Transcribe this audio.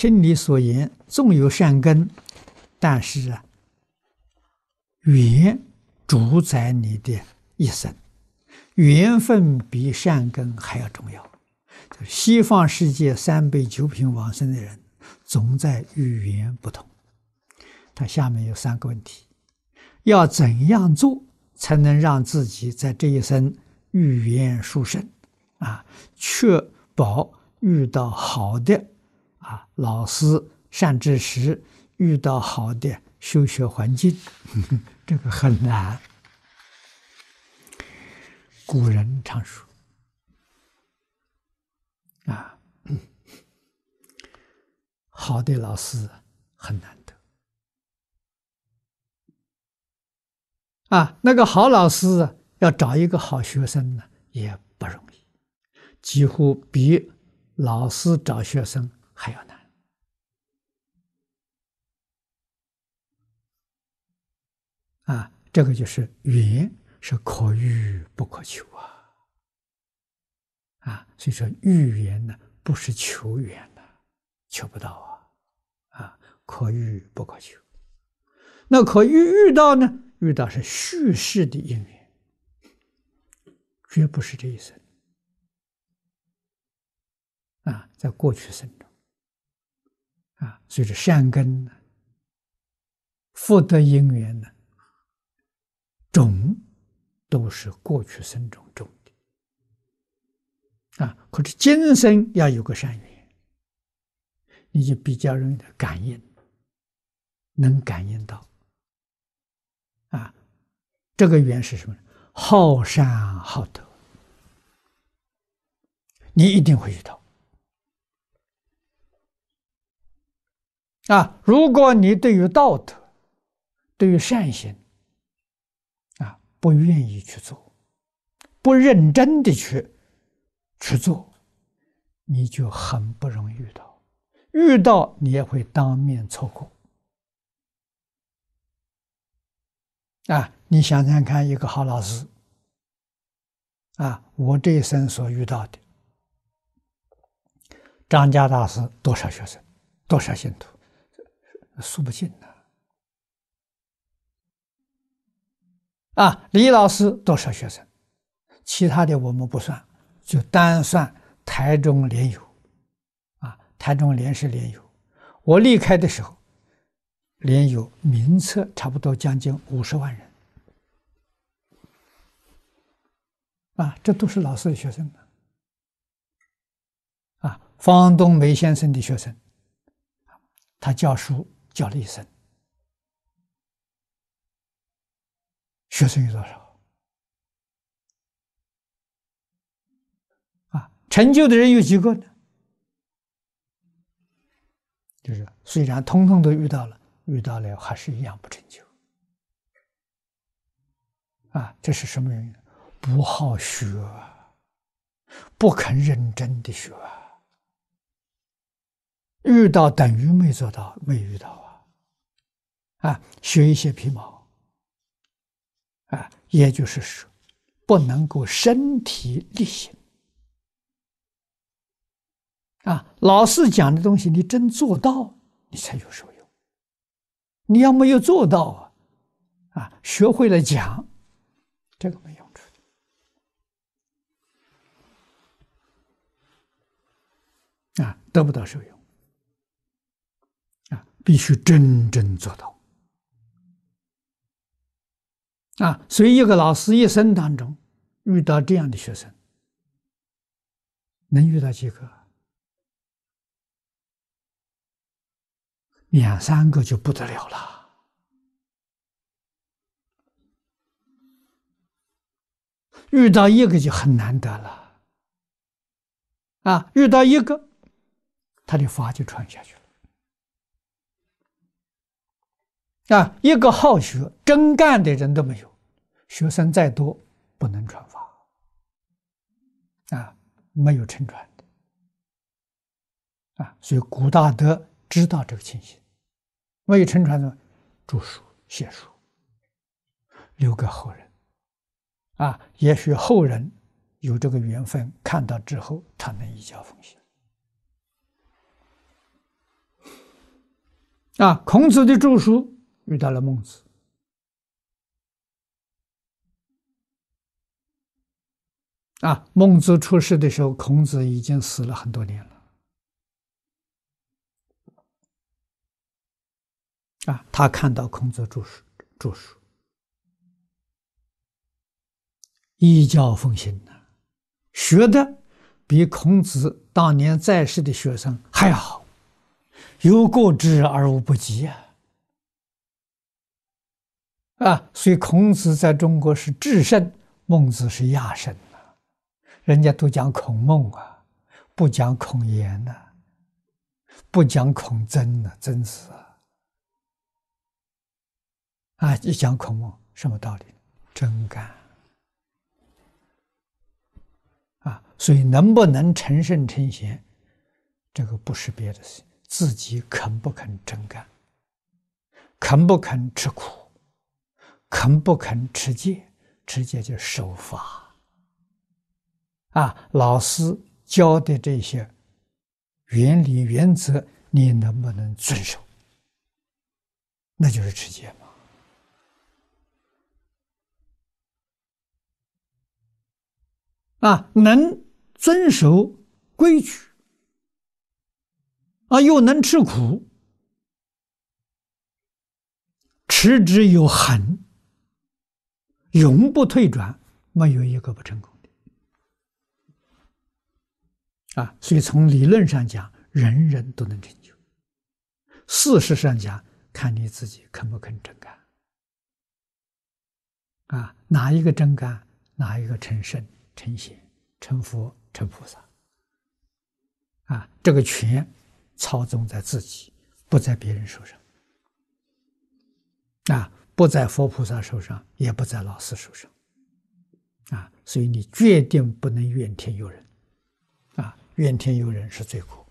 听你所言，纵有善根，但是啊，缘主宰你的一生，缘分比善根还要重要。西方世界三辈九品往生的人，总在遇缘不同。他下面有三个问题：要怎样做才能让自己在这一生遇缘殊胜？啊，确保遇到好的。啊，老师善知识，遇到好的修学环境，呵呵，这个很难。古人常说：“啊，好的老师很难得。”啊，那个好老师要找一个好学生呢，也不容易，几乎比老师找学生。还要难啊！这个就是缘是可遇不可求啊！啊，所以说遇缘呢，不是求缘的，求不到啊！啊，可遇不可求。那可遇遇到呢？遇到是叙事的因缘，绝不是这一生啊，在过去生中。啊，所以说善根呢，福德因缘呢，种都是过去生中种的。啊，可是今生要有个善缘，你就比较容易的感应，能感应到。啊，这个缘是什么呢？好善好德，你一定会遇到。啊，如果你对于道德、对于善行，啊，不愿意去做，不认真的去去做，你就很不容易遇到。遇到你也会当面错过。啊，你想想看，一个好老师，啊，我这一生所遇到的，张家大师多少学生，多少信徒。数不尽的啊！李老师多少学生？其他的我们不算，就单算台中联友啊。台中联是联友，我离开的时候，联友名册差不多将近五十万人啊，这都是老师的学生啊。方东梅先生的学生，他教书。叫了一声，学生有多少？啊，成就的人有几个呢？就是虽然通通都遇到了，遇到了还是一样不成就。啊，这是什么原因？不好学，不肯认真的学。遇到等于没做到，没遇到啊！啊，学一些皮毛，啊，也就是说，不能够身体力行。啊，老师讲的东西，你真做到，你才有受用。你要没有做到啊，啊，学会了讲，这个没用处的，啊，得不到受用。必须真正做到啊！所以，一个老师一生当中遇到这样的学生，能遇到几个？两三个就不得了了遇到一个就很难得了啊！遇到一个，他的法就传下去了。啊，一个好学、真干的人都没有，学生再多不能传法，啊，没有成传的，啊，所以古大德知道这个情形，没有成传的，著书写书，留给后人，啊，也许后人有这个缘分，看到之后，他能移交奉行。啊，孔子的著书遇到了孟子。啊，孟子出世的时候，孔子已经死了很多年了。啊，他看到孔子著书，著书，依教奉行呐，学的比孔子当年在世的学生还好，有过之而无不及啊！啊，所以孔子在中国是至圣，孟子是亚圣。人家都讲孔孟啊，不讲孔颜呐，不讲孔曾呐，曾子啊，啊，一讲孔孟，什么道理？真干啊！所以能不能成圣成贤，这个不是别的事，自己肯不肯真干，肯不肯吃苦，肯不肯持戒，持戒就守法。啊，老师教的这些原理原则，你能不能遵守？那就是持戒嘛。啊，能遵守规矩，啊，又能吃苦，持之有恒，永不退转，没有一个不成功的。啊，所以从理论上讲，人人都能成就；事实上讲，看你自己肯不肯真干。啊，哪一个真干，哪一个成圣、成贤、成佛、成菩萨。啊，这个权操纵在自己，不在别人手上。啊，不在佛菩萨手上，也不在老师手上。啊，所以你决定不能怨天尤人。啊怨天尤人是最苦。